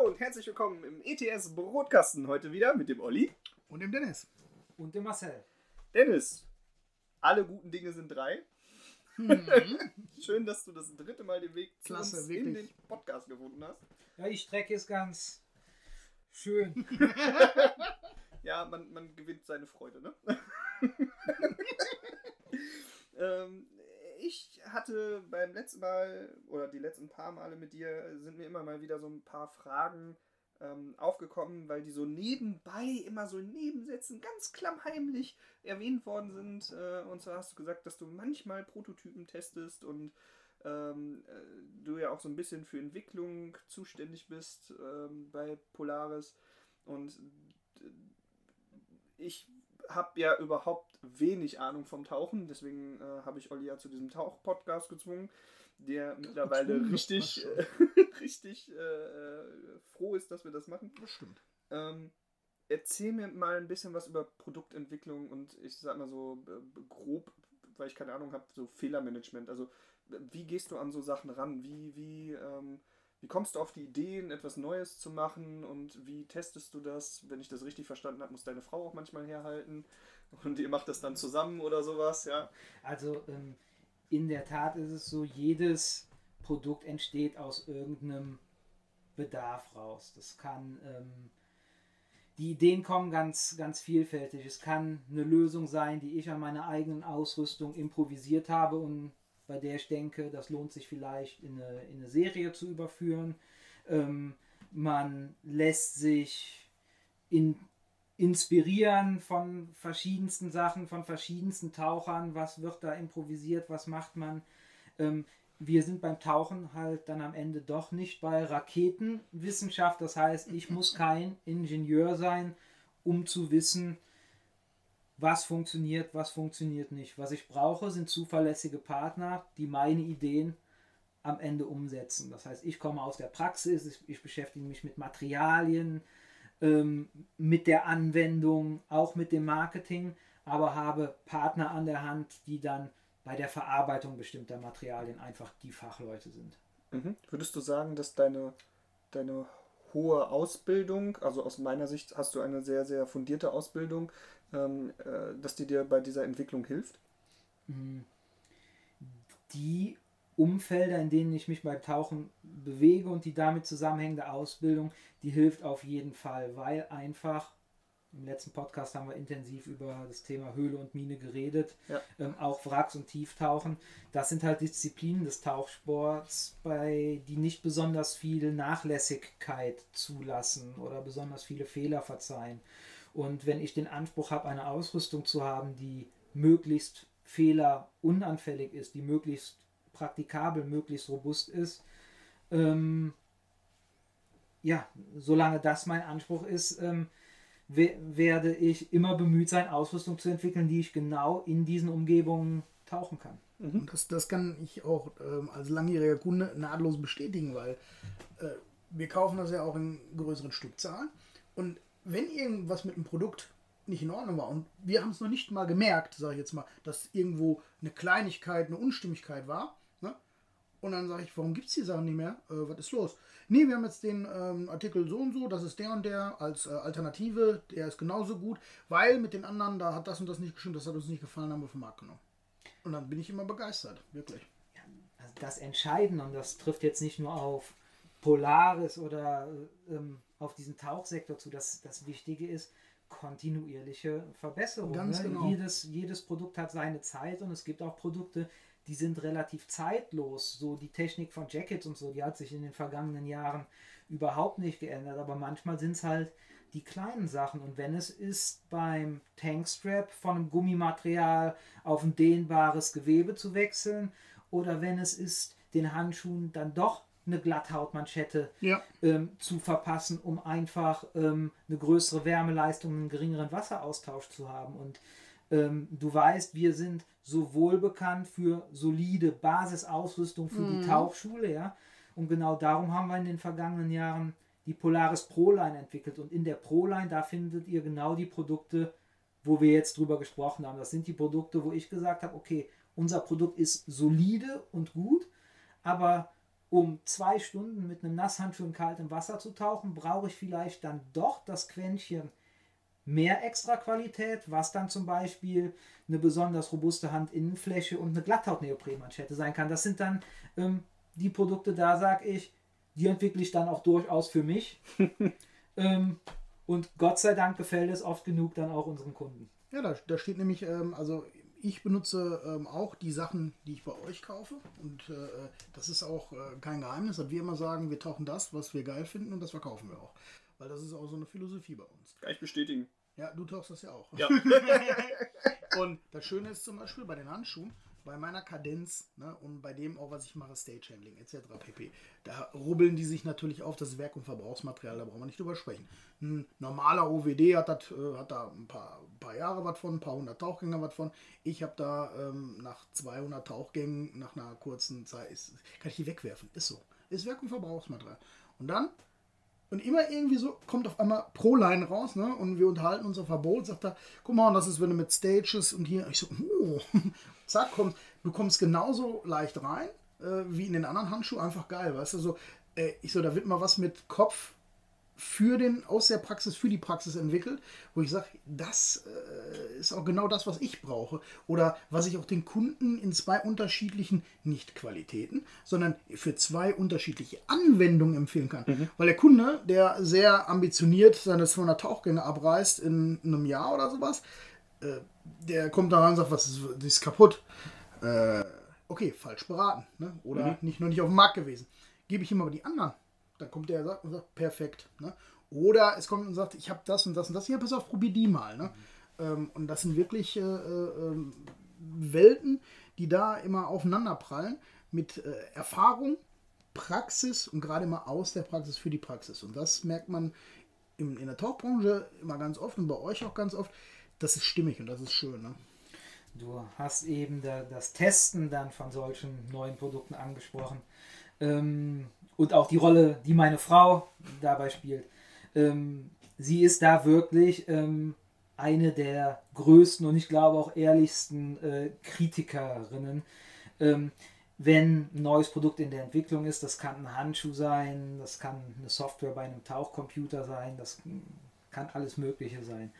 Hallo und herzlich willkommen im ETS Brotkasten heute wieder mit dem Olli. Und dem Dennis. Und dem Marcel. Dennis, alle guten Dinge sind drei. Schön, dass du das dritte Mal den Weg zu Klasse, uns in den Podcast gefunden hast. Ja, die Strecke ist ganz schön. Ja, man, man gewinnt seine Freude, ne? ähm, ich hatte beim letzten Mal oder die letzten paar Male mit dir sind mir immer mal wieder so ein paar Fragen ähm, aufgekommen, weil die so nebenbei immer so in Nebensätzen ganz klammheimlich erwähnt worden sind. Äh, und zwar hast du gesagt, dass du manchmal Prototypen testest und ähm, äh, du ja auch so ein bisschen für Entwicklung zuständig bist ähm, bei Polaris. Und äh, ich habe ja überhaupt wenig Ahnung vom Tauchen, deswegen äh, habe ich Olli ja zu diesem Tauch-Podcast gezwungen, der mittlerweile gezwungen, richtig, äh, richtig äh, froh ist, dass wir das machen. Das stimmt. Ähm, erzähl mir mal ein bisschen was über Produktentwicklung und ich sag mal so äh, grob, weil ich keine Ahnung habe, so Fehlermanagement. Also wie gehst du an so Sachen ran? Wie, wie, ähm, wie kommst du auf die Ideen, etwas Neues zu machen und wie testest du das? Wenn ich das richtig verstanden habe, muss deine Frau auch manchmal herhalten und ihr macht das dann zusammen oder sowas, ja? Also ähm, in der Tat ist es so, jedes Produkt entsteht aus irgendeinem Bedarf raus. Das kann, ähm, die Ideen kommen ganz, ganz vielfältig. Es kann eine Lösung sein, die ich an meiner eigenen Ausrüstung improvisiert habe und bei der ich denke, das lohnt sich vielleicht in eine, in eine Serie zu überführen. Ähm, man lässt sich in, inspirieren von verschiedensten Sachen, von verschiedensten Tauchern. Was wird da improvisiert? Was macht man? Ähm, wir sind beim Tauchen halt dann am Ende doch nicht bei Raketenwissenschaft. Das heißt, ich muss kein Ingenieur sein, um zu wissen, was funktioniert, was funktioniert nicht. Was ich brauche, sind zuverlässige Partner, die meine Ideen am Ende umsetzen. Das heißt, ich komme aus der Praxis, ich, ich beschäftige mich mit Materialien, ähm, mit der Anwendung, auch mit dem Marketing, aber habe Partner an der Hand, die dann bei der Verarbeitung bestimmter Materialien einfach die Fachleute sind. Mhm. Würdest du sagen, dass deine, deine hohe Ausbildung, also aus meiner Sicht hast du eine sehr, sehr fundierte Ausbildung, ähm, äh, dass die dir bei dieser Entwicklung hilft? Die Umfelder, in denen ich mich beim Tauchen bewege und die damit zusammenhängende Ausbildung, die hilft auf jeden Fall, weil einfach im letzten Podcast haben wir intensiv über das Thema Höhle und Mine geredet, Ja. ähm, auch Wracks und Tieftauchen. Das sind halt Disziplinen des Tauchsports, bei die nicht besonders viel Nachlässigkeit zulassen oder besonders viele Fehler verzeihen. Und wenn ich den Anspruch habe, eine Ausrüstung zu haben, die möglichst fehlerunanfällig ist, die möglichst praktikabel, möglichst robust ist, ähm, ja, solange das mein Anspruch ist, ähm, we- werde ich immer bemüht sein, Ausrüstung zu entwickeln, die ich genau in diesen Umgebungen tauchen kann. Und das, das kann ich auch ähm, als langjähriger Kunde nahtlos bestätigen, weil äh, wir kaufen das ja auch in größeren Stückzahlen. Und wenn irgendwas mit dem Produkt nicht in Ordnung war und wir haben es noch nicht mal gemerkt, sage ich jetzt mal, dass irgendwo eine Kleinigkeit, eine Unstimmigkeit war? Und dann sage ich, warum gibt es die Sachen nicht mehr? Äh, was ist los? Nee, wir haben jetzt den ähm, Artikel so und so, das ist der und der als äh, Alternative, der ist genauso gut, weil mit den anderen, da hat das und das nicht gestimmt, das hat uns nicht gefallen, haben wir vom Markt genommen. Und dann bin ich immer begeistert, wirklich. Also das Entscheidende, und das trifft jetzt nicht nur auf Polaris oder ähm, auf diesen Tauchsektor zu, das, das Wichtige ist, kontinuierliche Verbesserung. Ganz ne? genau. jedes, jedes Produkt hat seine Zeit und es gibt auch Produkte, die sind relativ zeitlos. So die Technik von Jackets und so, die hat sich in den vergangenen Jahren überhaupt nicht geändert. Aber manchmal sind es halt die kleinen Sachen. Und wenn es ist beim Tankstrap von einem Gummimaterial auf ein dehnbares Gewebe zu wechseln oder wenn es ist, den Handschuhen dann doch eine Glatthautmanschette Ja. ähm, zu verpassen, um einfach ähm, eine größere Wärmeleistung, einen geringeren Wasseraustausch zu haben. Und ähm, du weißt, wir sind sowohl bekannt für solide Basisausrüstung für die Tauchschule, ja. Und genau darum haben wir in den vergangenen Jahren die Polaris Pro Line entwickelt. Und in der Pro Line, da findet ihr genau die Produkte, wo wir jetzt drüber gesprochen haben. Das sind die Produkte, wo ich gesagt habe, okay, unser Produkt ist solide und gut, aber um zwei Stunden mit einem Nasshandschuh in kaltem Wasser zu tauchen, brauche ich vielleicht dann doch das Quäntchen mehr extra Qualität, was dann zum Beispiel eine besonders robuste Handinnenfläche und eine Glatthaut-Neoprenmanschette sein kann. Das sind dann ähm, die Produkte, da sage ich, die entwickle ich dann auch durchaus für mich. ähm, und Gott sei Dank gefällt es oft genug dann auch unseren Kunden. Ja, da, da steht nämlich, ähm, also ich benutze ähm, auch die Sachen, die ich bei euch kaufe. Und äh, das ist auch äh, kein Geheimnis, dass wir immer sagen, wir tauchen das, was wir geil finden und das verkaufen wir auch. Weil das ist auch so eine Philosophie bei uns. Kann ich bestätigen. Ja, du tauchst das ja auch. Ja. Und das Schöne ist zum Beispiel bei den Handschuhen, bei meiner Kadenz ne, und bei dem auch, was ich mache, Stagehandling etc. pp. Da rubbeln die sich natürlich auf das Werk- und Verbrauchsmaterial, da brauchen wir nicht drüber sprechen. Ein normaler OWD hat, das, äh, hat da ein paar, paar Jahre was von, ein paar hundert Tauchgänge was von. Ich habe da ähm, nach 200 Tauchgängen, nach einer kurzen Zeit, ist, kann ich die wegwerfen. Ist so. Ist Werk- und Verbrauchsmaterial. Und dann und immer irgendwie so kommt auf einmal Pro-Line raus, ne? Und wir unterhalten uns auf Verbot, sagt er, guck mal, das ist, wenn du mit Stages und hier, ich so, oh, zack, komm, du kommst genauso leicht rein, äh, wie in den anderen Handschuhen, einfach geil, weißt du, so, äh, ich so, da wird mal was mit Kopf für den, aus der Praxis, für die Praxis entwickelt, wo ich sage, das äh, ist auch genau das, was ich brauche. Oder was ich auch den Kunden in zwei unterschiedlichen, nicht Qualitäten, sondern für zwei unterschiedliche Anwendungen empfehlen kann. Weil der Kunde, der sehr ambitioniert seine 200 Tauchgänge abreißt in einem Jahr oder sowas, äh, der kommt da rein und sagt, was ist, das ist kaputt. Äh, okay, falsch beraten. Ne? Oder nicht nur nicht auf dem Markt gewesen. Gebe ich ihm aber die anderen dann kommt der und sagt, perfekt. Ne? Oder es kommt und sagt, ich habe das und das und das. Ja, pass auf, probier die mal. Ne? Ähm, und das sind wirklich äh, äh, Welten, die da immer aufeinander prallen mit äh, Erfahrung, Praxis und gerade mal aus der Praxis für die Praxis. Und das merkt man in, in der Tauchbranche immer ganz oft und bei euch auch ganz oft. Das ist stimmig und das ist schön. Ne? Du hast eben da, das Testen dann von solchen neuen Produkten angesprochen. Ähm, und auch die Rolle, die meine Frau dabei spielt. Ähm, sie ist da wirklich ähm, eine der größten und ich glaube auch ehrlichsten äh, Kritikerinnen. Ähm, wenn ein neues Produkt in der Entwicklung ist, das kann ein Handschuh sein, das kann eine Software bei einem Tauchcomputer sein, das kann alles Mögliche sein.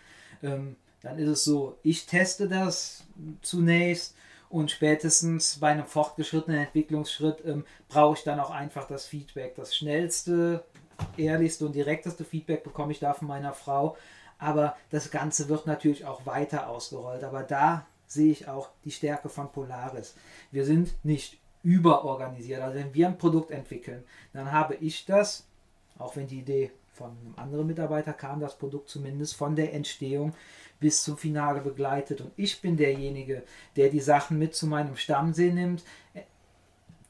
Ähm, dann ist es so, ich teste das zunächst und spätestens bei einem fortgeschrittenen Entwicklungsschritt ähm, brauche ich dann auch einfach das Feedback. Das schnellste, ehrlichste und direkteste Feedback bekomme ich da von meiner Frau. Aber das Ganze wird natürlich auch weiter ausgerollt. Aber da sehe ich auch die Stärke von Polaris. Wir sind nicht überorganisiert. Also wenn wir ein Produkt entwickeln, dann habe ich das, auch wenn die Idee von einem anderen Mitarbeiter kam, das Produkt zumindest von der Entstehung bis zum Finale begleitet. Und ich bin derjenige, der die Sachen mit zu meinem Stammsee nimmt,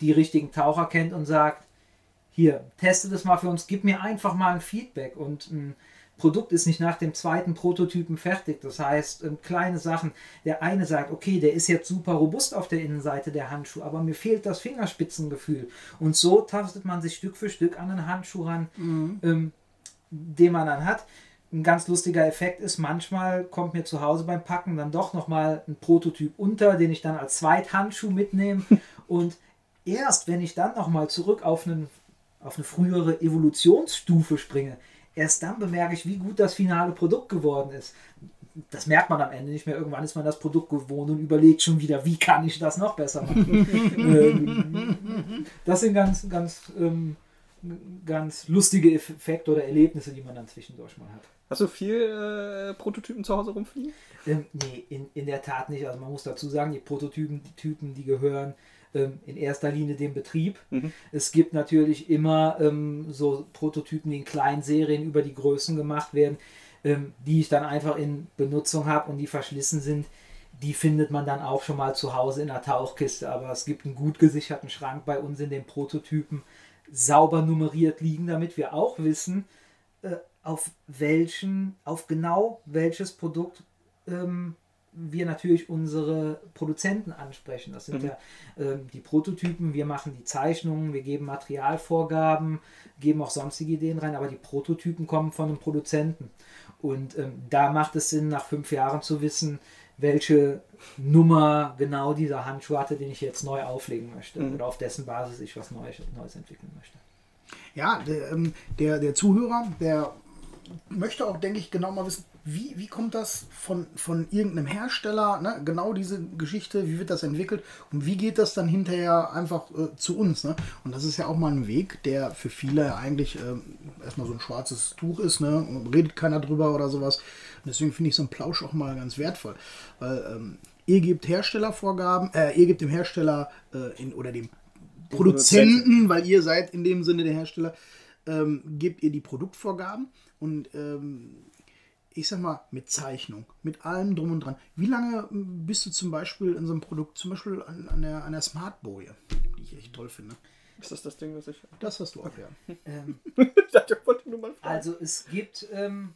die richtigen Taucher kennt und sagt, hier, teste das mal für uns, gib mir einfach mal ein Feedback. Und ein Produkt ist nicht nach dem zweiten Prototypen fertig. Das heißt, ähm, kleine Sachen. Der eine sagt, okay, der ist jetzt super robust auf der Innenseite der Handschuh, aber mir fehlt das Fingerspitzengefühl. Und so tastet man sich Stück für Stück an einen Handschuh ran, ähm, den man dann hat ein ganz lustiger Effekt ist, manchmal kommt mir zu Hause beim Packen dann doch nochmal ein Prototyp unter, den ich dann als Zweithandschuh mitnehme. Und erst wenn ich dann nochmal zurück auf, einen, auf eine frühere Evolutionsstufe springe, erst dann bemerke ich, wie gut das finale Produkt geworden ist. Das merkt man am Ende nicht mehr. Irgendwann ist man das Produkt gewohnt und überlegt schon wieder, wie kann ich das noch besser machen. ähm, das sind ganz, ganz, ähm, ganz lustige Effekte oder Erlebnisse, die man dann zwischendurch mal hat. Hast du viel äh, Prototypen zu Hause rumfliegen? Ähm, nee, in, in der Tat nicht. Also man muss dazu sagen, die Prototypen, die Typen, die gehören ähm, in erster Linie den Betrieb. Mhm. Es gibt natürlich immer ähm, so Prototypen, die in kleinen Serien über die Größen gemacht werden, ähm, die ich dann einfach in Benutzung habe und die verschlissen sind. Die findet man dann auch schon mal zu Hause in der Tauchkiste. Aber es gibt einen gut gesicherten Schrank bei uns in den Prototypen, sauber nummeriert liegen, damit wir auch wissen, äh, auf welchen, auf genau welches Produkt ähm, wir natürlich unsere Produzenten ansprechen. Das sind Mhm. ja ähm, die Prototypen, wir machen die Zeichnungen, wir geben Materialvorgaben, geben auch sonstige Ideen rein, aber die Prototypen kommen von einem Produzenten. Und ähm, da macht es Sinn, nach fünf Jahren zu wissen, welche Nummer genau dieser Handschuh hatte, den ich jetzt neu auflegen möchte Mhm. oder auf dessen Basis ich was Neues, Neues entwickeln möchte. Ja, der, ähm, der, der Zuhörer, der möchte auch, denke ich, genau mal wissen, wie, wie kommt das von, von irgendeinem Hersteller, ne? genau diese Geschichte, wie wird das entwickelt und wie geht das dann hinterher einfach äh, zu uns. Ne? Und das ist ja auch mal ein Weg, der für viele eigentlich ähm, erstmal so ein schwarzes Tuch ist, ne? Und redet keiner drüber oder sowas. Und deswegen finde ich so einen Plausch auch mal ganz wertvoll, weil ähm, ihr gebt Herstellervorgaben, äh, ihr gebt dem Hersteller äh, in, oder dem Produzenten, weil ihr seid in dem Sinne der Hersteller, ähm, gebt ihr die Produktvorgaben und ähm, ich sag mal, mit Zeichnung, mit allem drum und dran. Wie lange m, bist du zum Beispiel in so einem Produkt, zum Beispiel an, an der, an der Smartboje, die ich echt toll finde? Ist das das Ding, was ich. Das hast du auch, ja. Ähm, ich dachte, ich wollte nur mal fragen. Also es gibt, ähm,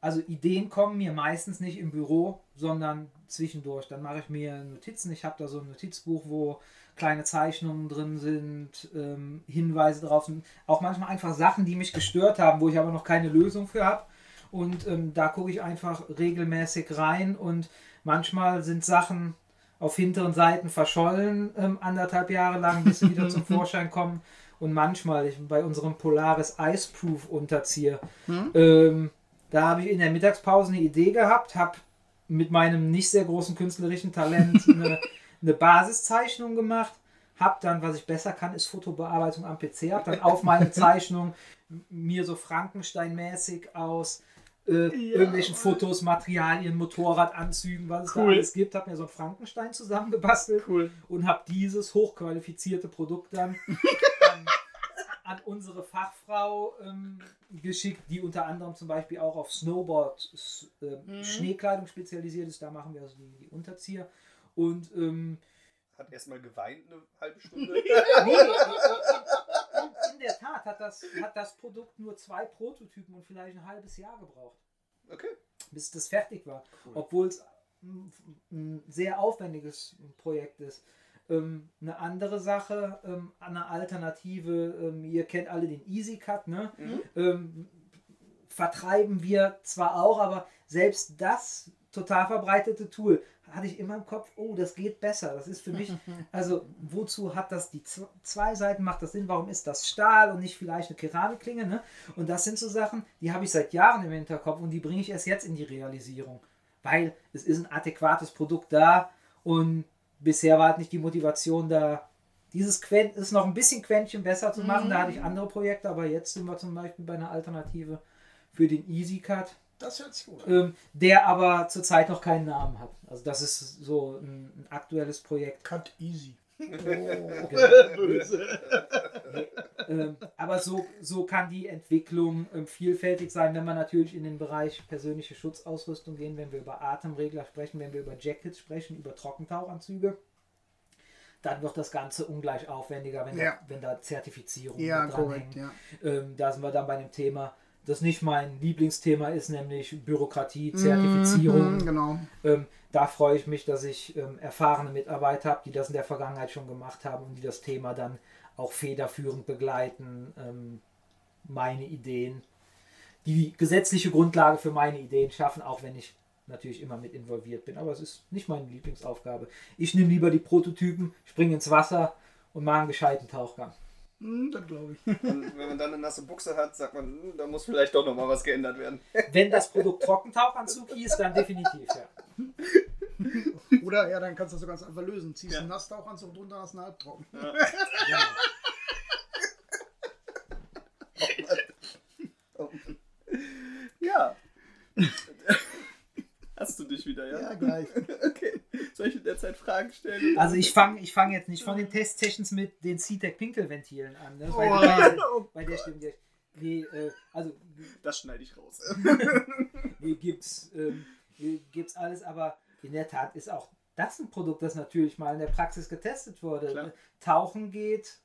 also Ideen kommen mir meistens nicht im Büro, sondern zwischendurch. Dann mache ich mir Notizen. Ich habe da so ein Notizbuch, wo kleine Zeichnungen drin sind, ähm, Hinweise drauf sind. Auch manchmal einfach Sachen, die mich gestört haben, wo ich aber noch keine Lösung für habe. Und ähm, da gucke ich einfach regelmäßig rein und manchmal sind Sachen auf hinteren Seiten verschollen, ähm, anderthalb Jahre lang, bis sie wieder zum Vorschein kommen. Und manchmal, ich, bei unserem Polaris Iceproof Unterzieher, ähm, da habe ich in der Mittagspause eine Idee gehabt, habe mit meinem nicht sehr großen künstlerischen Talent eine, eine Basiszeichnung gemacht, habe dann, was ich besser kann, ist Fotobearbeitung am PC, habe dann auf meine Zeichnung mir so Frankenstein-mäßig aus äh, irgendwelchen Fotos, Materialien, Motorradanzügen, was es da Cool. alles gibt, habe mir so ein Frankenstein zusammengebastelt Cool. und habe dieses hochqualifizierte Produkt dann an, an unsere Fachfrau ähm, geschickt, die unter anderem zum Beispiel auch auf Snowboard, äh, Schneekleidung spezialisiert ist. Da machen wir also die, die Unterzieher. Und ähm, Hat erstmal geweint eine halbe Stunde. nee, in, in der Tat hat das, hat das Produkt nur zwei Prototypen und vielleicht ein halbes Jahr gebraucht okay. bis das fertig war. Cool. Obwohl es ein, ein sehr aufwendiges Projekt ist. Ähm, eine andere Sache, ähm, eine Alternative, ähm, ihr kennt alle den Easy Cut, ne? Mhm. Ähm, vertreiben wir zwar auch, aber selbst das total verbreitete Tool hatte ich immer im Kopf, oh, das geht besser. Das ist für mich, also wozu hat das die zwei Seiten, macht das Sinn, warum ist das Stahl und nicht vielleicht eine Keramikklinge, ne? Und das sind so Sachen, die habe ich seit Jahren im Hinterkopf und die bringe ich erst jetzt in die Realisierung. Weil es ist ein adäquates Produkt da und bisher war halt nicht die Motivation da, dieses Quen ist noch ein bisschen Quäntchen besser zu machen. Da hatte ich andere Projekte, aber jetzt sind wir zum Beispiel bei einer Alternative für den Easy Cut, Das hört sich gut an. ähm, der aber zurzeit noch keinen Namen hat. Also das ist so ein, ein aktuelles Projekt. Cut easy. Ähm, aber so, so kann die Entwicklung ähm, vielfältig sein, wenn wir natürlich in den Bereich persönliche Schutzausrüstung gehen, wenn wir über Atemregler sprechen, wenn wir über Jackets sprechen, über Trockentauchanzüge. Dann wird das Ganze ungleich aufwendiger, wenn, Ja. da, wenn da Zertifizierungen Ja, mit korrekt, dranhängen. ja. Ähm, da sind wir dann bei einem Thema, das nicht mein Lieblingsthema ist, nämlich Bürokratie, Zertifizierung. Mhm, genau. Ähm, da freue ich mich, dass ich ähm, erfahrene Mitarbeiter habe, die das in der Vergangenheit schon gemacht haben und die das Thema dann auch federführend begleiten, ähm, meine Ideen, die gesetzliche Grundlage für meine Ideen schaffen, auch wenn ich natürlich immer mit involviert bin. Aber es ist nicht meine Lieblingsaufgabe. Ich nehme lieber die Prototypen, springe ins Wasser und mache einen gescheiten Tauchgang. Hm, das glaube ich. Und wenn man dann eine nasse Buchse hat, sagt man, hm, da muss vielleicht doch nochmal was geändert werden. Wenn das Produkt Trockentauchanzug hieß, dann definitiv, ja. Oder ja, dann kannst du das so ganz einfach lösen. Ziehst Ja. einen Nasstauchanzug drunter, hast einen halbtrocken. ja. Ja. Hast du dich wieder, ja? Ja, gleich. Okay. Soll ich in der Zeit Fragen stellen? Also ich fange ich fang jetzt nicht von den Testsessions mit den CTEC Pinkelventilen an. Ne? Bei, Oh, bei, oh bei der Stimme. der- Nee, äh, also Das schneide ich raus. nee, gibt's, ähm, nee, gibt's alles, aber in der Tat ist auch das ein Produkt, das natürlich mal in der Praxis getestet wurde. Klar. Tauchen geht,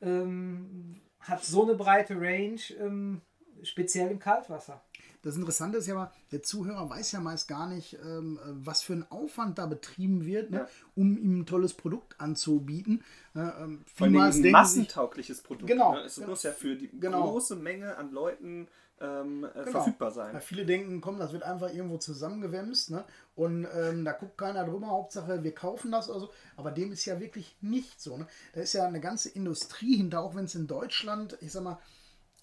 ähm, hat so eine breite Range, ähm, speziell im Kaltwasser. Das Interessante ist ja aber, der Zuhörer weiß ja meist gar nicht, ähm, was für ein Aufwand da betrieben wird, ne, Ja. um ihm ein tolles Produkt anzubieten. Äh, ähm, vielmals ein denken sie sich, massentaugliches Produkt. Genau, Ne? Es genau. muss ja für die Genau. große Menge an Leuten ähm, äh, Genau. verfügbar sein. Ja, viele denken, komm, das wird einfach irgendwo zusammengewämst, ne? Und ähm, da guckt keiner drüber, Hauptsache wir kaufen das oder so. Aber dem ist ja wirklich nicht so. Ne? Da ist ja eine ganze Industrie hinter, auch wenn es in Deutschland, ich sag mal,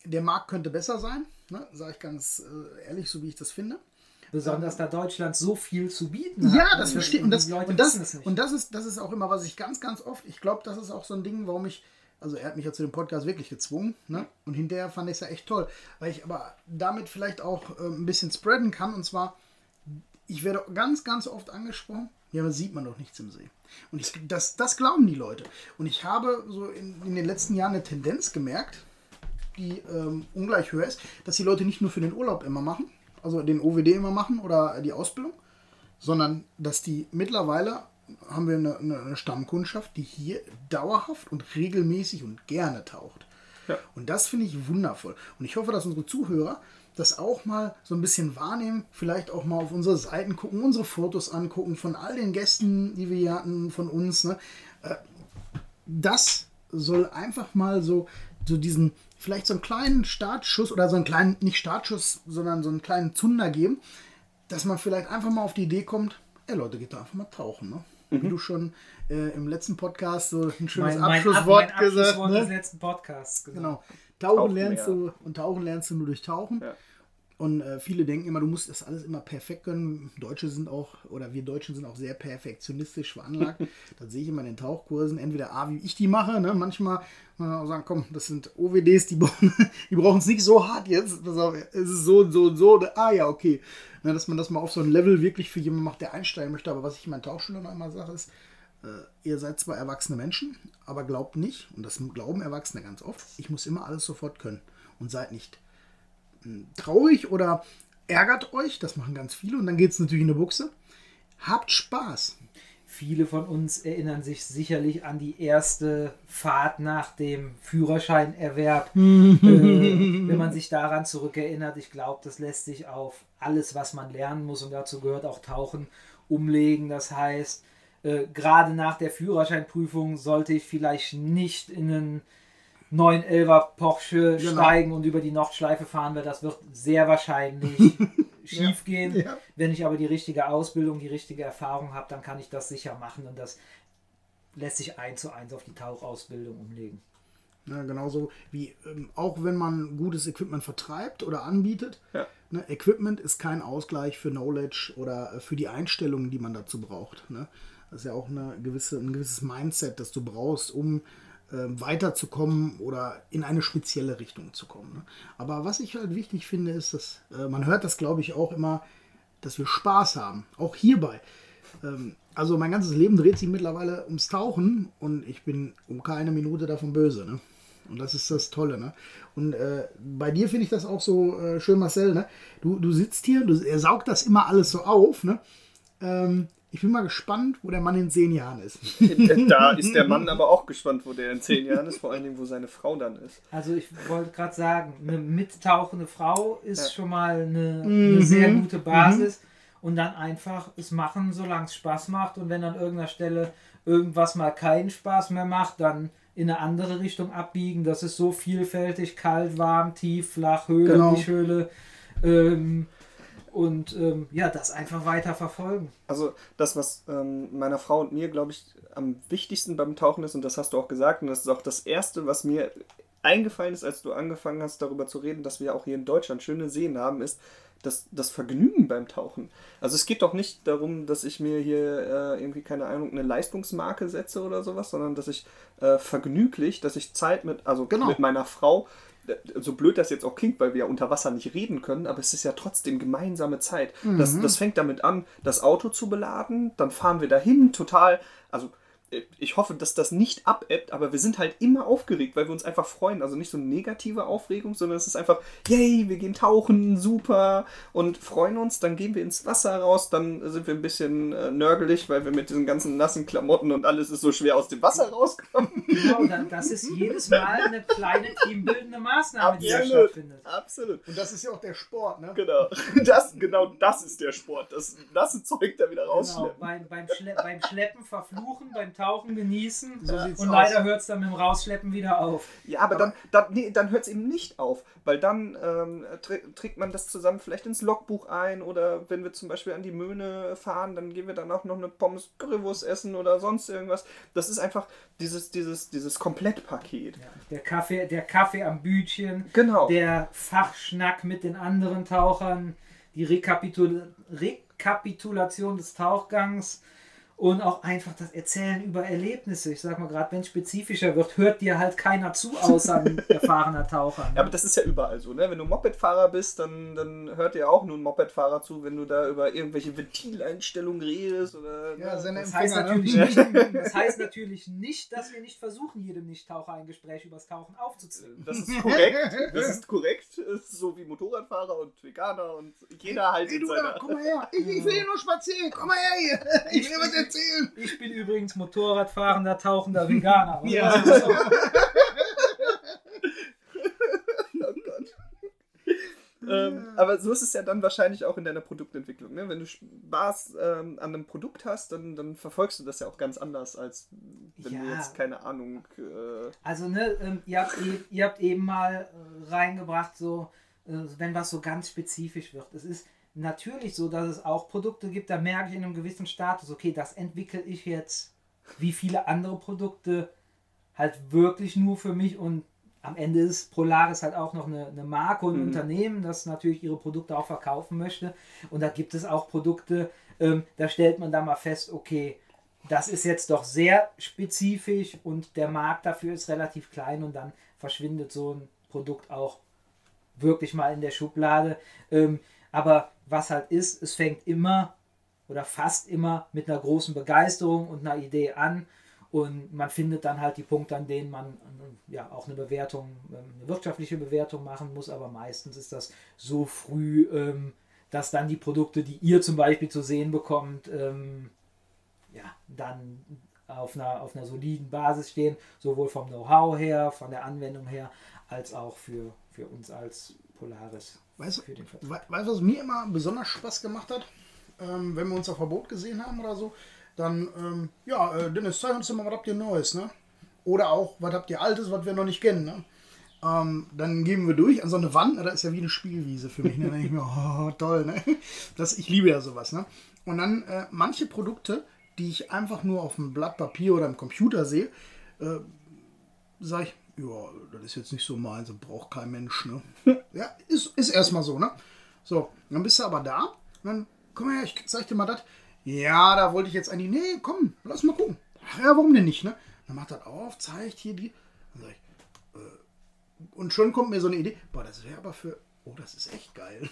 der Markt könnte besser sein, ne? sage ich ganz äh, ehrlich, so wie ich das finde. Besonders da Deutschland so viel zu bieten hat. Ja, das Und verstehe und das und das nicht. und das ist das ist auch immer was ich ganz ganz oft. Ich glaube, das ist auch so ein Ding, warum ich also er hat mich ja zu dem Podcast wirklich gezwungen, ne? Und hinterher fand ich es ja echt toll, weil ich aber damit vielleicht auch äh, ein bisschen spreaden kann und zwar ich werde ganz ganz oft angesprochen. Ja, aber sieht man doch nichts im See. Und ich, das, das glauben die Leute. Und ich habe so in, in den letzten Jahren eine Tendenz gemerkt, die ähm, ungleich höher ist, dass die Leute nicht nur für den Urlaub immer machen, also den OWD immer machen oder die Ausbildung, sondern dass die mittlerweile haben wir eine, eine Stammkundschaft, die hier dauerhaft und regelmäßig und gerne taucht. Ja. Und das finde ich wundervoll. Und ich hoffe, dass unsere Zuhörer das auch mal so ein bisschen wahrnehmen, vielleicht auch mal auf unsere Seiten gucken, unsere Fotos angucken von all den Gästen, die wir hier hatten, von uns. Ne? Äh, Das soll einfach mal so, so diesen, vielleicht so einen kleinen Startschuss oder so einen kleinen, nicht Startschuss, sondern so einen kleinen Zunder geben, dass man vielleicht einfach mal auf die Idee kommt, ey Leute, geht doch einfach mal tauchen. Ne? Wie du schon äh, im letzten Podcast so ein schönes mein, mein, Ab- Abschlusswort mein gesagt Abschlusswort ne? des letzten Podcasts. Genau. Tauchen, Tauchen lernst mehr. du und tauchen lernst du nur durch Tauchen. Ja. Und äh, viele denken immer, du musst das alles immer perfekt können. Deutsche sind auch, oder wir Deutschen sind auch sehr perfektionistisch veranlagt. das sehe ich immer in den Tauchkursen. Entweder A, wie ich die mache, ne? manchmal muss man auch sagen, komm, das sind OWDs, die brauchen die brauchen es nicht so hart jetzt. Pass auf, es ist so und so und so. Ah ja, okay. Ne, dass man das mal auf so ein Level wirklich für jemanden macht, der einsteigen möchte. Aber was ich in meinen Tauchschülern immer sage, ist, äh, ihr seid zwar erwachsene Menschen, aber glaubt nicht, und das glauben Erwachsene ganz oft, ich muss immer alles sofort können. Und seid nicht traurig oder ärgert euch, das machen ganz viele, und dann geht es natürlich in die Buchse. Habt Spaß. Viele von uns erinnern sich sicherlich an die erste Fahrt nach dem Führerscheinerwerb. äh, wenn man sich daran zurückerinnert, ich glaube, das lässt sich auf alles, was man lernen muss, und dazu gehört auch Tauchen, umlegen. Das heißt, äh, gerade nach der Führerscheinprüfung sollte ich vielleicht nicht in einen 911er Porsche Genau. steigen und über die Nordschleife fahren, weil das wird sehr wahrscheinlich schief gehen. Ja. Wenn ich aber die richtige Ausbildung, die richtige Erfahrung habe, dann kann ich das sicher machen und das lässt sich eins zu eins auf die Tauchausbildung umlegen. Ja, genauso wie ähm, auch wenn man gutes Equipment vertreibt oder anbietet. Ja. Ne, Equipment ist kein Ausgleich für Knowledge oder äh, für die Einstellungen, die man dazu braucht. Ne? Das ist ja auch eine gewisse, ein gewisses Mindset, das du brauchst, um weiterzukommen oder in eine spezielle Richtung zu kommen. Ne? Aber was ich halt wichtig finde, ist, dass äh, man hört das, glaube ich, auch immer, dass wir Spaß haben. Auch hierbei. Ähm, also mein ganzes Leben dreht sich mittlerweile ums Tauchen und ich bin um keine Minute davon böse. Ne? Und das ist das Tolle. Ne? Und äh, bei dir finde ich das auch so äh, schön, Marcel. Ne? Du, du sitzt hier, du, er saugt das immer alles so auf. Ne? Ähm, ich bin mal gespannt, wo der Mann in zehn Jahren ist. Da ist der Mann aber auch gespannt, wo der in zehn Jahren ist, vor allen Dingen, wo seine Frau dann ist. Also ich wollte gerade sagen, eine mittauchende Frau ist Ja. schon mal eine, Mhm. eine sehr gute Basis und dann einfach es machen, solange es Spaß macht und wenn an irgendeiner Stelle irgendwas mal keinen Spaß mehr macht, dann in eine andere Richtung abbiegen. Das ist so vielfältig, kalt, warm, tief, flach, Höhle, Genau. nicht Höhle. Ähm, und ähm, ja, das einfach weiter verfolgen. Also das, was ähm, meiner Frau und mir, glaube ich, am wichtigsten beim Tauchen ist, und das hast du auch gesagt, und das ist auch das Erste, was mir eingefallen ist, als du angefangen hast, darüber zu reden, dass wir auch hier in Deutschland schöne Seen haben, ist das, das Vergnügen beim Tauchen. Also es geht doch nicht darum, dass ich mir hier äh, irgendwie, keine Ahnung, eine Leistungsmarke setze oder sowas, sondern dass ich äh, vergnüglich, dass ich Zeit mit, also Genau. mit meiner Frau so blöd das jetzt auch klingt, weil wir ja unter Wasser nicht reden können, aber es ist ja trotzdem gemeinsame Zeit. Das, Mhm. das fängt damit an, das Auto zu beladen, dann fahren wir dahin, total, also äh, ich hoffe, dass das nicht abebbt, aber wir sind halt immer aufgeregt, weil wir uns einfach freuen. Also nicht so eine negative Aufregung, sondern es ist einfach, yay, wir gehen tauchen, super und freuen uns. Dann gehen wir ins Wasser raus, dann sind wir ein bisschen äh, nörgelig, weil wir mit diesen ganzen nassen Klamotten und alles ist so schwer aus dem Wasser rauskommen. Genau, das ist jedes Mal eine kleine teambildende Maßnahme, die da Absolut. stattfindet. Absolut. Und das ist ja auch der Sport, ne? Genau. Das, genau das ist der Sport. Das nasse Zeug da wieder Genau, rausschleppen. beim, beim, Schle beim Schleppen verfluchen, beim Tauchen genießen. So und aus. leider hört es dann mit dem Rausschleppen wieder auf. Ja, aber, dann, dann, nee, dann hört es eben nicht auf, weil dann ähm, trä- trägt man das zusammen vielleicht ins Logbuch ein oder wenn wir zum Beispiel an die Möhne fahren, dann gehen wir dann auch noch eine Pommes Currywurst essen oder sonst irgendwas. Das ist einfach dieses, dieses, dieses Komplettpaket. Ja, der, Kaffee, der Kaffee am Bütchen, Genau. der Fachschnack mit den anderen Tauchern, die Rekapitul Rekapitulation des Tauchgangs und auch einfach das Erzählen über Erlebnisse. Ich sag mal, gerade wenn es spezifischer wird, hört dir halt keiner zu, außer ein erfahrener Taucher. Ne? Ja, aber das ist ja überall so, ne? Wenn du Mopedfahrer bist, dann, dann hört dir auch nur ein Mopedfahrer zu, wenn du da über irgendwelche Ventileinstellungen redest oder. Ja, ne? seine das, heißt Empfänger, natürlich ne? nicht, das heißt natürlich nicht, dass wir nicht versuchen, jedem Nichttaucher ein Gespräch über das Tauchen aufzuzwingen. Das ist korrekt. Das ist korrekt. Ist so wie Motorradfahrer und Veganer und jeder halt Ey, in du da, seiner. komm mal her. Ich, ich will hier nur spazieren. Komm mal her hier. Ich will was erzählen. Ich bin übrigens Motorradfahrender, tauchender Veganer. Was Ja. Oh ähm, aber so ist es ja dann wahrscheinlich auch in deiner Produktentwicklung. Ne? Wenn du Spaß ähm, an einem Produkt hast, dann, dann verfolgst du das ja auch ganz anders, als wenn du Ja. jetzt, keine Ahnung, äh, Also, ne, ähm, ihr, habt, e- ihr habt eben mal äh, reingebracht, so, äh, wenn was so ganz spezifisch wird. Es ist natürlich so, dass es auch Produkte gibt, da merke ich in einem gewissen Status, okay, das entwickle ich jetzt wie viele andere Produkte halt wirklich nur für mich und am Ende ist Polaris halt auch noch eine, eine Marke und ein Mhm. Unternehmen, das natürlich ihre Produkte auch verkaufen möchte. Und da gibt es auch Produkte, ähm, da stellt man da mal fest, okay, das ist jetzt doch sehr spezifisch und der Markt dafür ist relativ klein und dann verschwindet so ein Produkt auch wirklich mal in der Schublade. Ähm, aber was halt ist, es fängt immer oder fast immer mit einer großen Begeisterung und einer Idee an. Und man findet dann halt die Punkte, an denen man ja auch eine Bewertung, ähm, eine wirtschaftliche Bewertung machen muss, aber meistens ist das so früh, ähm, dass dann die Produkte, die ihr zum Beispiel zu sehen bekommt, ähm, ja, dann auf einer, auf einer soliden Basis stehen, sowohl vom Know-how her, von der Anwendung her, als auch für, für uns als Polaris. Weißt du, we- weißt du, was mir immer besonders Spaß gemacht hat? Ähm, wenn wir uns auf Verbot gesehen haben oder so, dann, ähm, ja, äh, Dennis, zeig uns doch mal, was habt ihr Neues, ne? Oder auch, was habt ihr Altes, was wir noch nicht kennen, ne? Ähm, dann gehen wir durch an so eine Wand, das ist ja wie eine Spielwiese für mich. Ne? Dann denke ich mir, oh, toll, ne? Das, ich liebe ja sowas, ne? Und dann äh, manche Produkte, die ich einfach nur auf dem Blatt Papier oder im Computer sehe, äh, sage ich, ja, das ist jetzt nicht so meins, das braucht kein Mensch, ne? ja, ist, ist erstmal so, ne? So, dann bist du aber da, dann, komm her, ich zeig dir mal das. Ja, da wollte ich jetzt eigentlich, nee, komm, lass mal gucken. Ach ja, warum denn nicht, ne? Dann macht das auf, zeigt hier die. Dann sag ich, äh, und schon kommt mir so eine Idee, boah, das wäre aber für, oh, das ist echt geil.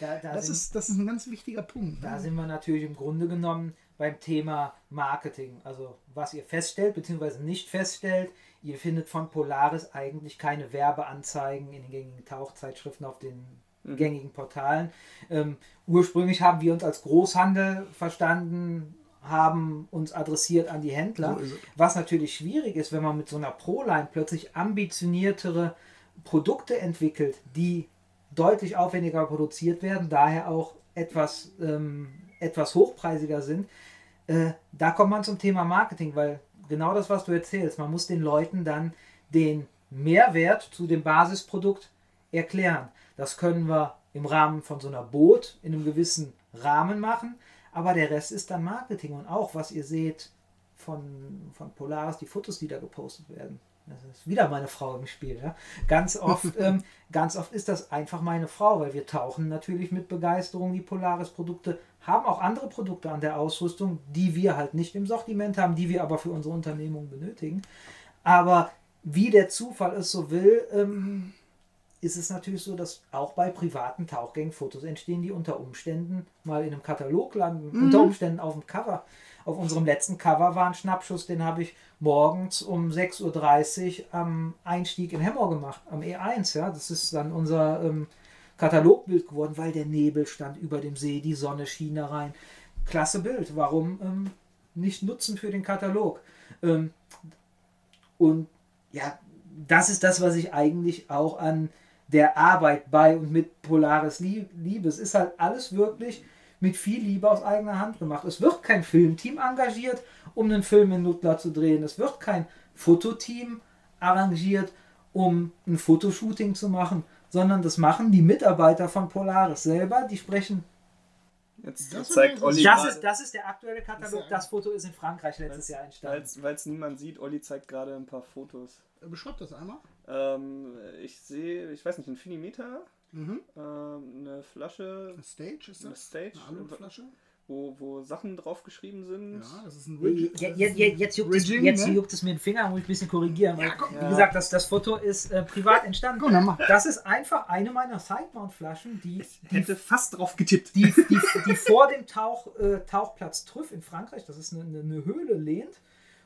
Da, da, Das sind, ist, das ist ein ganz wichtiger Punkt. da Ne? sind wir natürlich im Grunde genommen beim Thema Marketing. Also was ihr feststellt, beziehungsweise nicht feststellt, ihr findet von Polaris eigentlich keine Werbeanzeigen in den gängigen Tauchzeitschriften auf den gängigen Portalen. Ähm, ursprünglich haben wir uns als Großhandel verstanden, haben uns adressiert an die Händler. So. Was natürlich schwierig ist, wenn man mit so einer Pro-Line plötzlich ambitioniertere Produkte entwickelt, die deutlich aufwendiger produziert werden, daher auch etwas, ähm, etwas hochpreisiger sind. Äh, da kommt man zum Thema Marketing, weil genau das, was du erzählst, man muss den Leuten dann den Mehrwert zu dem Basisprodukt erklären. Das können wir im Rahmen von so einer Boot in einem gewissen Rahmen machen, aber der Rest ist dann Marketing und auch, was ihr seht von, von Polaris, die Fotos, die da gepostet werden. Das ist wieder meine Frau im Spiel. Ja? Ganz, oft, ähm, ganz oft ist das einfach meine Frau, weil wir tauchen natürlich mit Begeisterung die Polaris-Produkte, haben auch andere Produkte an der Ausrüstung, die wir halt nicht im Sortiment haben, die wir aber für unsere Unternehmung benötigen. Aber wie der Zufall es so will, ähm, ist es natürlich so, dass auch bei privaten Tauchgängen Fotos entstehen, die unter Umständen mal in einem Katalog landen, Mhm. unter Umständen auf dem Cover. Auf unserem letzten Cover war ein Schnappschuss, den habe ich morgens um 6.30 Uhr am Einstieg in Hemmoor gemacht, am E1. Ja, das ist dann unser ähm, Katalogbild geworden, weil der Nebel stand über dem See, die Sonne schien da rein. Klasse Bild. Warum ähm, nicht nutzen für den Katalog? Ähm, und ja, das ist das, was ich eigentlich auch an der Arbeit bei und mit Polaris lie- liebe. Es ist halt alles wirklich mit viel Liebe aus eigener Hand gemacht. Es wird kein Filmteam engagiert, um einen Film in Nutler zu drehen. Es wird kein Fototeam arrangiert, um ein Fotoshooting zu machen, sondern das machen die Mitarbeiter von Polaris selber. Die sprechen. Jetzt Das zeigt ist- Olli Das ist, das ist der aktuelle Katalog. Das Foto ist in Frankreich letztes Jahr entstanden. Weil es niemand sieht, Olli zeigt gerade ein paar Fotos. Beschreib das einmal. Ähm, ich sehe, ich weiß nicht, ein Finimeter, Mhm. ähm, eine Flasche, Eine Stage ist eine das? Stage, Eine Aluflasche? Wo, wo Sachen drauf geschrieben sind. Ja, das ist ein Ridge. Je- je- je- Jetzt, juckt, es, Rigging, jetzt ne? juckt es mir den Finger, muss ich ein bisschen korrigieren. Weil, Ja, komm. Wie gesagt, das, das Foto ist äh, privat entstanden. Komm. Das ist einfach eine meiner Sidemount-Flaschen, die, die, Hätte fast drauf getippt. die, die, die vor dem Tauch, äh, Tauchplatz Trüff in Frankreich, das ist eine, eine, eine Höhle, lehnt.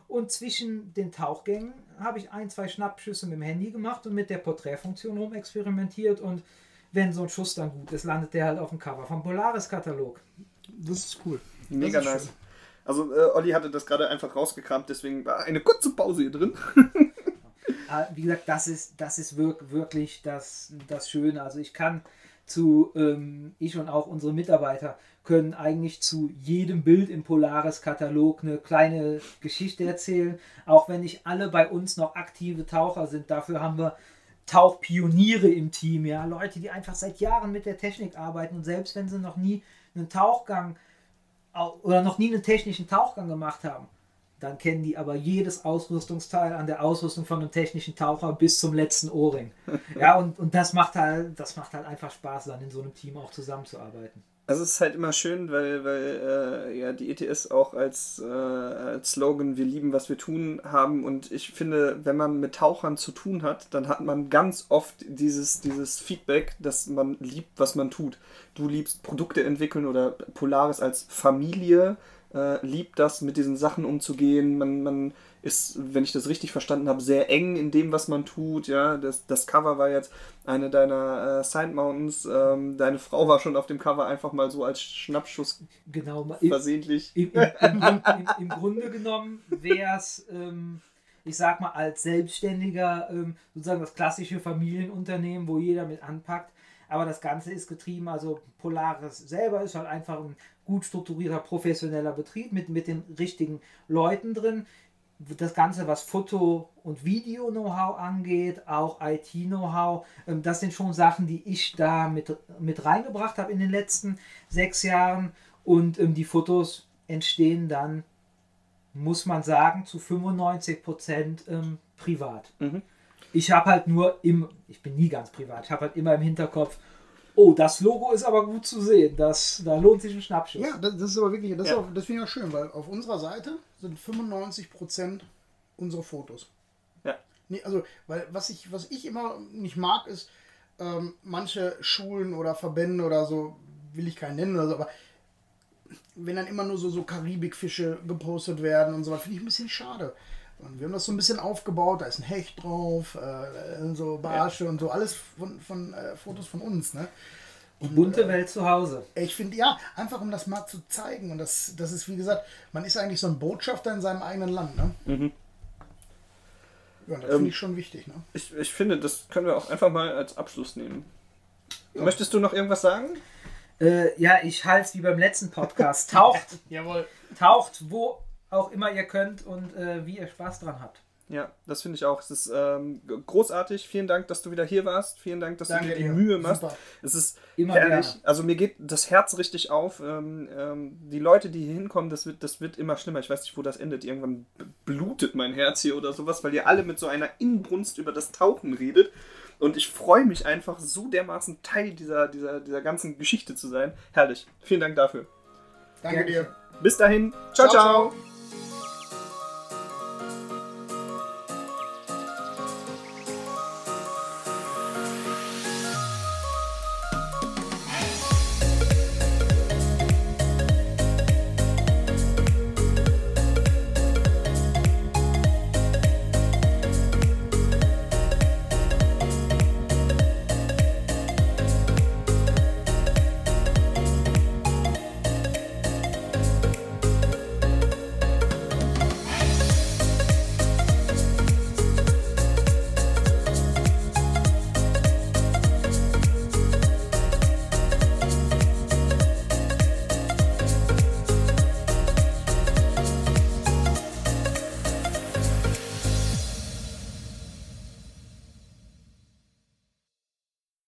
Und zwischen den Tauchgängen habe ich ein, zwei Schnappschüsse mit dem Handy gemacht und mit der Porträtfunktion rumexperimentiert. Und wenn so ein Schuss dann gut ist, landet der halt auf dem Cover vom Polaris-Katalog. Das ist cool. Mega ist nice. schön. Also äh, Olli hatte das gerade einfach rausgekramt, deswegen war eine kurze Pause hier drin. Ah, wie gesagt, das ist, das ist wirk wirklich das, das Schöne. Also ich kann zu, ähm, ich und auch unsere Mitarbeiter können eigentlich zu jedem Bild im Polaris-Katalog eine kleine Geschichte erzählen. Auch wenn nicht alle bei uns noch aktive Taucher sind. Dafür haben wir Tauchpioniere im Team, ja. Leute, die einfach seit Jahren mit der Technik arbeiten und selbst wenn sie noch nie einen Tauchgang au- oder noch nie einen technischen Tauchgang gemacht haben, dann kennen die aber jedes Ausrüstungsteil an der Ausrüstung von einem technischen Taucher bis zum letzten Ohrring. Ja, und, und das macht halt, das macht halt einfach Spaß, dann in so einem Team auch zusammenzuarbeiten. Also es ist halt immer schön, weil, weil äh, ja, die ETS auch als, äh, als Slogan Wir lieben, was wir tun haben. Und ich finde, wenn man mit Tauchern zu tun hat, dann hat man ganz oft dieses, dieses Feedback, dass man liebt, was man tut. Du liebst Produkte entwickeln oder Polaris als Familie äh, liebt das, mit diesen Sachen umzugehen. Man, man ist, wenn ich das richtig verstanden habe, sehr eng in dem, was man tut. Ja, das, das Cover war jetzt eine deiner äh, Side Mountains. Ähm, deine Frau war schon auf dem Cover einfach mal so als Schnappschuss Genau, im, versehentlich. im, im, im, im, im Grunde genommen wäre es, ähm, ich sag mal, als Selbstständiger ähm, sozusagen das klassische Familienunternehmen, wo jeder mit anpackt. Aber das Ganze ist getrieben, also Polaris selber ist halt einfach ein gut strukturierter, professioneller Betrieb mit, mit den richtigen Leuten drin. Das Ganze, was Foto- und Video-Know-how angeht, auch IT-Know-how, ähm, das sind schon Sachen, die ich da mit, mit reingebracht habe in den letzten sechs Jahren. Und ähm, die Fotos entstehen dann, muss man sagen, zu 95 Prozent ähm, privat. Mhm. Ich habe halt nur im, ich bin nie ganz privat, ich habe halt immer im Hinterkopf, oh, das Logo ist aber gut zu sehen, das, da lohnt sich ein Schnappschuss. Ja, das, das ist aber wirklich, das, Ja. auch- das finde ich auch schön, weil auf unserer Seite sind 95% unsere Fotos. Ja. Nee, also, weil was ich, was ich immer nicht mag, ist, ähm, manche Schulen oder Verbände oder so, will ich keinen nennen oder so, aber wenn dann immer nur so, so Karibikfische gepostet werden und so, finde ich ein bisschen schade. Und wir haben das so ein bisschen aufgebaut, da ist ein Hecht drauf, äh, so Barsche und so, alles von, von äh, Fotos von uns, ne? Die bunte Welt zu Hause. Ich finde, ja, einfach um das mal zu zeigen. Und das, das ist, wie gesagt, man ist eigentlich so ein Botschafter in seinem eigenen Land. Ne? Mhm. Ja, das Ähm, finde ich schon wichtig. Ne? Ich, ich finde, das können wir auch einfach mal als Abschluss nehmen. Möchtest du noch irgendwas sagen? Äh, ja, ich halte es wie beim letzten Podcast. Taucht, Jawohl. taucht, wo auch immer ihr könnt und äh, wie ihr Spaß dran habt. Ja, das finde ich auch. Es ist ähm, großartig. Vielen Dank, dass du wieder hier warst. Vielen Dank, dass Danke du dir die dir. Mühe machst. Super. Es ist Immer herrlich. gerne. Also mir geht das Herz richtig auf. Ähm, ähm, die Leute, die hier hinkommen, das wird, das wird immer schlimmer. Ich weiß nicht, wo das endet. Irgendwann blutet mein Herz hier oder sowas, weil ihr alle mit so einer Inbrunst über das Tauchen redet. Und ich freue mich einfach so dermaßen Teil dieser, dieser, dieser ganzen Geschichte zu sein. Herrlich. Vielen Dank dafür. Danke Gerne. dir. Bis dahin. Ciao, ciao. ciao.